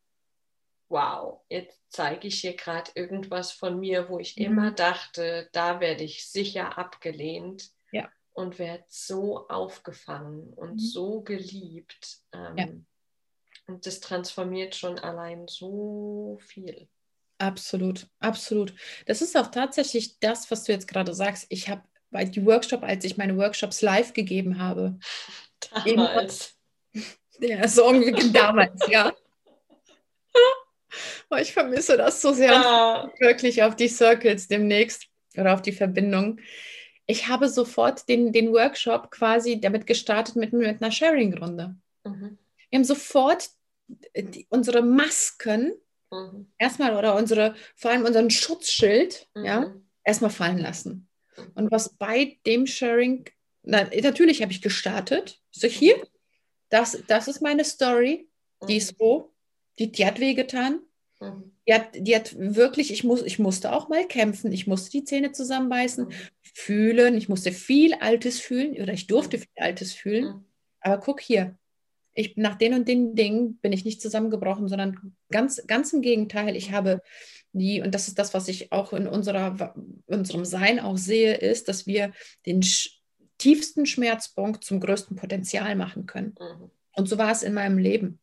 wow, jetzt zeige ich hier gerade irgendwas von mir, wo ich mhm. immer dachte, da werde ich sicher abgelehnt ja. und werde so aufgefangen und mhm. so geliebt. Ähm, ja. Und das transformiert schon allein so viel. Absolut, absolut. Das ist auch tatsächlich das, was du jetzt gerade sagst. Ich habe bei die Workshop, als ich meine Workshops live gegeben habe, damals. ja, so ungefähr damals, ja. Oh, ich vermisse das so sehr. Ja. Wirklich auf die Circles demnächst oder auf die Verbindung. Ich habe sofort den, den Workshop quasi damit gestartet mit, mit einer Sharing-Runde. Mhm. Wir haben sofort die, unsere Masken mhm. erstmal oder unsere, vor allem unseren Schutzschild, mhm. ja, erstmal fallen lassen. Und was bei dem Sharing, na, natürlich habe ich gestartet. So, hier, das, das ist meine Story. Die ist mhm. so, die, die hat wehgetan. Mhm. Die hat, die hat wirklich, ich, muss, ich musste auch mal kämpfen, ich musste die Zähne zusammenbeißen, mhm. fühlen, ich musste viel Altes fühlen oder ich durfte mhm. viel Altes fühlen. Mhm. Aber guck hier, ich, nach den und den Dingen bin ich nicht zusammengebrochen, sondern ganz, ganz im Gegenteil, ich habe die, und das ist das, was ich auch in unserer, unserem Sein auch sehe, ist, dass wir den tiefsten Schmerzpunkt zum größten Potenzial machen können. Mhm. Und so war es in meinem Leben.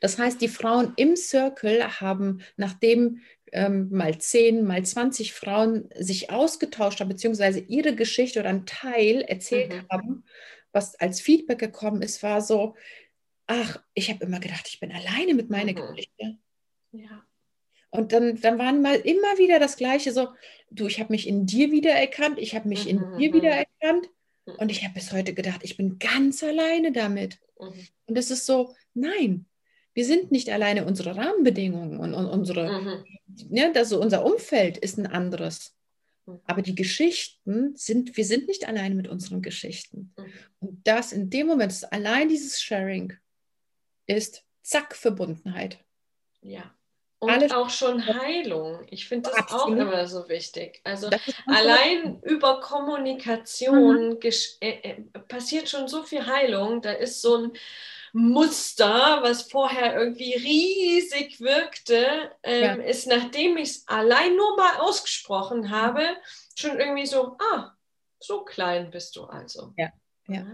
Das heißt, die Frauen im Circle haben, nachdem ähm, mal 10, mal 20 Frauen sich ausgetauscht haben, beziehungsweise ihre Geschichte oder einen Teil erzählt mhm. haben, was als Feedback gekommen ist, war so, ach, ich habe immer gedacht, ich bin alleine mit meiner mhm. Geschichte. Ja. Und dann, dann waren mal immer wieder das Gleiche, so, du, ich habe mich in dir wiedererkannt, ich habe mich mhm. in dir wiedererkannt. Mhm. Und ich habe bis heute gedacht, ich bin ganz alleine damit. Mhm. Und es ist so, nein, wir sind nicht alleine, unsere Rahmenbedingungen und, und unsere, mhm. ja, das, unser Umfeld ist ein anderes. Mhm. Aber die Geschichten sind, wir sind nicht alleine mit unseren Geschichten. Mhm. Und das in dem Moment, ist allein dieses Sharing ist zack Verbundenheit. Ja. Und Alles auch schon Heilung. Ich finde das Absolut. auch immer so wichtig. Also allein über Kommunikation mhm. äh, äh, passiert schon so viel Heilung. Da ist so ein Muster, was vorher irgendwie riesig wirkte, ähm, ja. ist, nachdem ich es allein nur mal ausgesprochen habe, schon irgendwie so, ah, so klein bist du also. Ja, ja.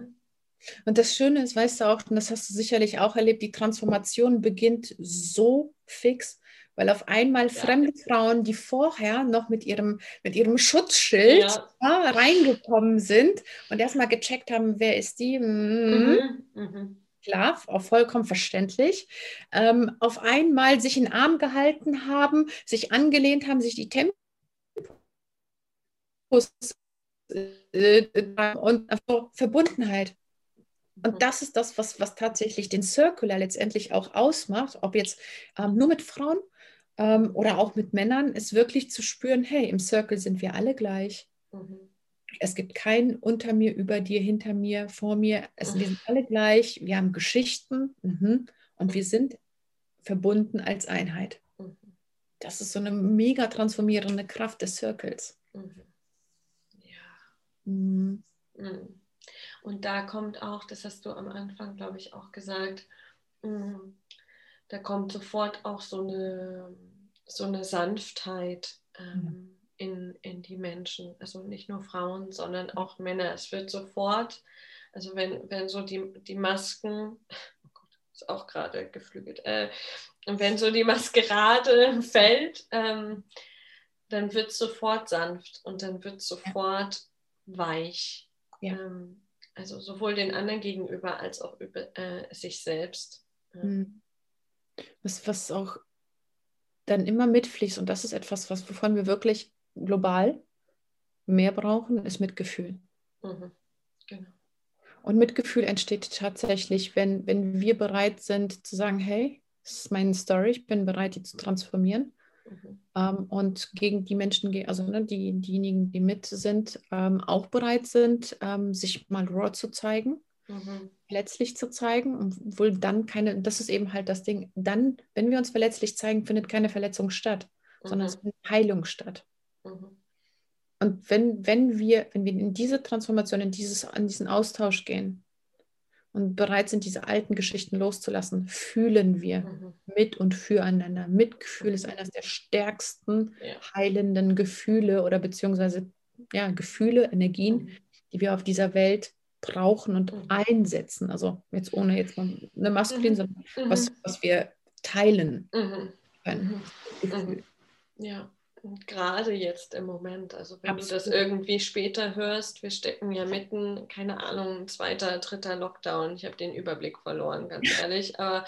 Und das Schöne ist, weißt du auch, und das hast du sicherlich auch erlebt, die Transformation beginnt so fix, weil auf einmal ja. fremde Frauen, die vorher noch mit ihrem, mit ihrem Schutzschild ja. Ja, reingekommen sind und erstmal gecheckt haben, wer ist die? Mhm. Mhm. Mhm klar, auch vollkommen verständlich, ähm, auf einmal sich in den Arm gehalten haben, sich angelehnt haben, sich die Tempos äh, und also Verbundenheit. Und mhm. das ist das, was, was tatsächlich den Circular letztendlich auch ausmacht, ob jetzt ähm, nur mit Frauen ähm, oder auch mit Männern, ist wirklich zu spüren, hey, im Circle sind wir alle gleich. Mhm es gibt kein unter mir, über dir, hinter mir, vor mir. Es, wir sind alle gleich. Wir haben Geschichten mhm, und wir sind verbunden als Einheit. Das ist so eine mega transformierende Kraft des Circles. Mhm. Ja. Mhm. Mhm. Und da kommt auch, das hast du am Anfang, glaube ich, auch gesagt, mhm, da kommt sofort auch so eine, so eine Sanftheit. Ähm, in, in die Menschen. Also nicht nur Frauen, sondern auch Männer. Es wird sofort, also wenn, wenn so die, die Masken, oh Gott, ist auch gerade geflügelt, äh, wenn so die Maskerade fällt, ähm, dann wird es sofort sanft und dann wird es sofort weich. Ja. Ähm, also sowohl den anderen gegenüber als auch über äh, sich selbst. Hm. Was, was auch dann immer mitfließt, und das ist etwas, was, wovon wir wirklich global mehr brauchen, ist Mitgefühl. Mhm. Genau. Und Mitgefühl entsteht tatsächlich, wenn, wenn wir bereit sind zu sagen, hey, das ist meine Story, ich bin bereit, die zu transformieren. Mhm. Ähm, und gegen die Menschen, also ne, die, diejenigen, die mit sind, ähm, auch bereit sind, ähm, sich mal raw zu zeigen, mhm. verletzlich zu zeigen, obwohl dann keine, das ist eben halt das Ding, dann, wenn wir uns verletzlich zeigen, findet keine Verletzung statt, mhm. sondern es findet Heilung statt. Mhm. Und wenn, wenn, wir, wenn wir in diese Transformation, in, dieses, in diesen Austausch gehen und bereit sind, diese alten Geschichten loszulassen, fühlen wir mhm. mit und füreinander. Mitgefühl ist eines der stärksten ja. heilenden Gefühle oder beziehungsweise ja, Gefühle, Energien, mhm. die wir auf dieser Welt brauchen und mhm. einsetzen. Also jetzt ohne jetzt mal eine Maskulin, mhm. sondern was, mhm. was wir teilen können. Ja gerade jetzt im Moment, also wenn Absolut. du das irgendwie später hörst, wir stecken ja mitten, keine Ahnung, zweiter, dritter Lockdown. Ich habe den Überblick verloren, ganz ehrlich. Aber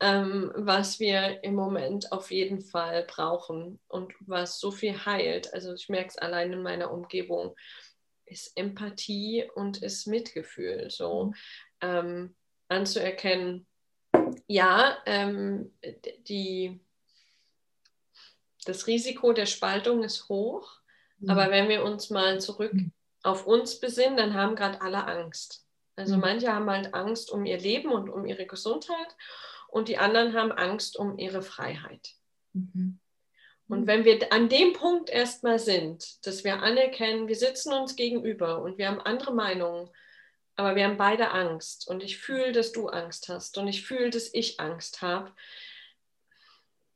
ähm, was wir im Moment auf jeden Fall brauchen und was so viel heilt, also ich merke es allein in meiner Umgebung, ist Empathie und ist Mitgefühl. So mhm. ähm, anzuerkennen, ja, ähm, die, das Risiko der Spaltung ist hoch. Mhm. Aber wenn wir uns mal zurück mhm. auf uns besinnen, dann haben gerade alle Angst. Also mhm. manche haben halt Angst um ihr Leben und um ihre Gesundheit und die anderen haben Angst um ihre Freiheit. Mhm. Und wenn wir an dem Punkt erstmal sind, dass wir anerkennen, wir sitzen uns gegenüber und wir haben andere Meinungen, aber wir haben beide Angst und ich fühle, dass du Angst hast und ich fühle, dass ich Angst habe,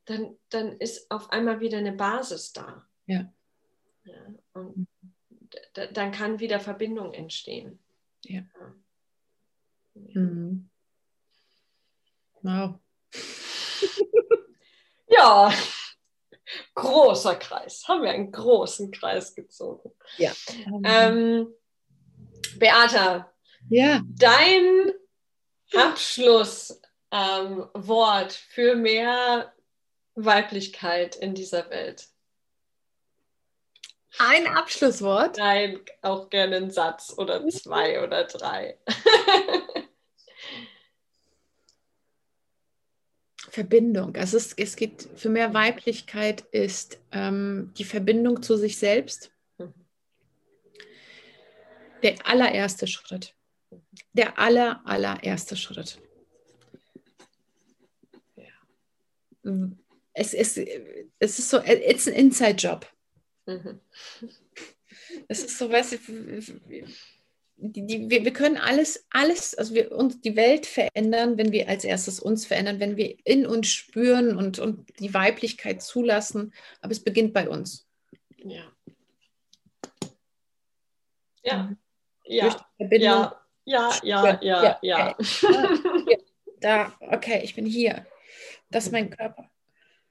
dann, dann ist auf einmal wieder eine Basis da. Ja. ja und dann kann wieder Verbindung entstehen. Ja. ja. Mhm. Wow. ja, großer Kreis. Haben wir einen großen Kreis gezogen. Ja. Ähm, Beata, ja. dein Abschlusswort ähm, für mehr Weiblichkeit in dieser Welt. Ein Abschlusswort? Nein, auch gerne ein Satz oder zwei oder drei. Verbindung. Also es, es geht für mehr Weiblichkeit ist ähm, die Verbindung zu sich selbst. Mhm. Der allererste Schritt. Der aller, allererste Schritt. Ja. Es, es, es ist so, it's an Inside-Job. Mhm. Es ist so, weißt du, die, die, wir, wir können alles, alles, also wir uns die Welt verändern, wenn wir als erstes uns verändern, wenn wir in uns spüren und, und die Weiblichkeit zulassen. Aber es beginnt bei uns. Ja. Ja. Mhm. Ja. Ja. Ja, ja, ja, ja. Okay. Da, okay, ich bin hier. Das ist mein Körper.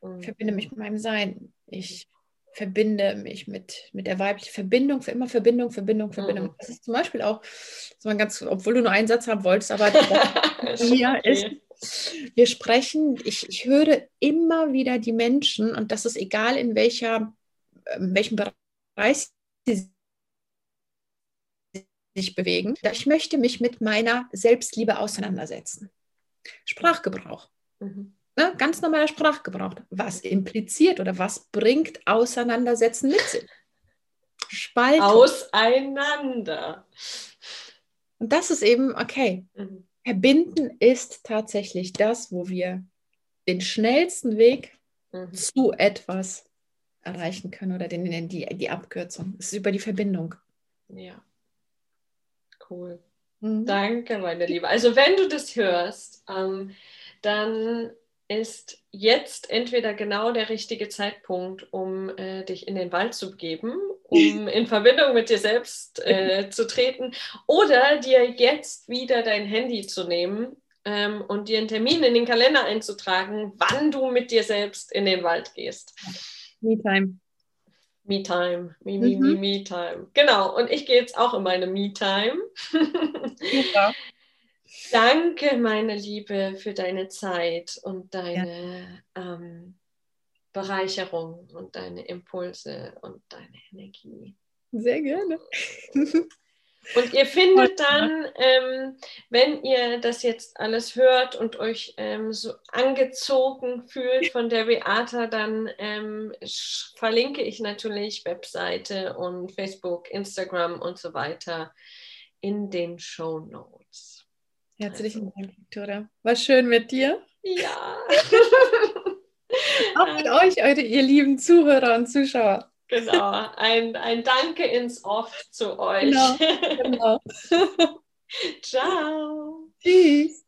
Ich mhm. verbinde mich mit meinem Sein. Ich verbinde mich mit, mit der weiblichen Verbindung, für immer Verbindung, Verbindung, Verbindung. Mhm. Das ist zum Beispiel auch, das war ganz, obwohl du nur einen Satz haben wolltest, aber hier okay. ist, wir sprechen, ich, ich höre immer wieder die Menschen und das ist egal in welcher, in welchem Bereich sie sich bewegen. Ich möchte mich mit meiner Selbstliebe auseinandersetzen. Sprachgebrauch. Mhm ne, ganz normaler Sprachgebrauch. Was impliziert oder was bringt Auseinandersetzen mit sich? Spaltung. Auseinander. Und das ist eben, okay, mhm. verbinden ist tatsächlich das, wo wir den schnellsten Weg mhm. zu etwas erreichen können oder den, die, die Abkürzung. Es ist über die Verbindung. Ja. Cool. Mhm. Danke, meine Liebe. Also wenn du das hörst, ähm, dann ist jetzt entweder genau der richtige Zeitpunkt, um äh, dich in den Wald zu begeben, um in Verbindung mit dir selbst äh, zu treten oder dir jetzt wieder dein Handy zu nehmen ähm, und dir einen Termin in den Kalender einzutragen, wann du mit dir selbst in den Wald gehst. Me-Time. Me-Time. Me, me, mhm. me, me-Time. Genau. Und ich gehe jetzt auch in meine Me-Time. Super. Danke, meine Liebe, für deine Zeit und deine ja. ähm, Bereicherung und deine Impulse und deine Energie. Sehr gerne. Und ihr findet dann, ähm, wenn ihr das jetzt alles hört und euch ähm, so angezogen fühlt von der Beata, dann ähm, verlinke ich natürlich Webseite und Facebook, Instagram und so weiter in den Show Notes. Herzlichen also. Dank, Viktoria. War schön mit dir. Ja. Auch mit euch, eure, ihr lieben Zuhörer und Zuschauer. Genau, ein, ein Danke ins Off zu euch. Genau. genau. Ciao. Tschüss.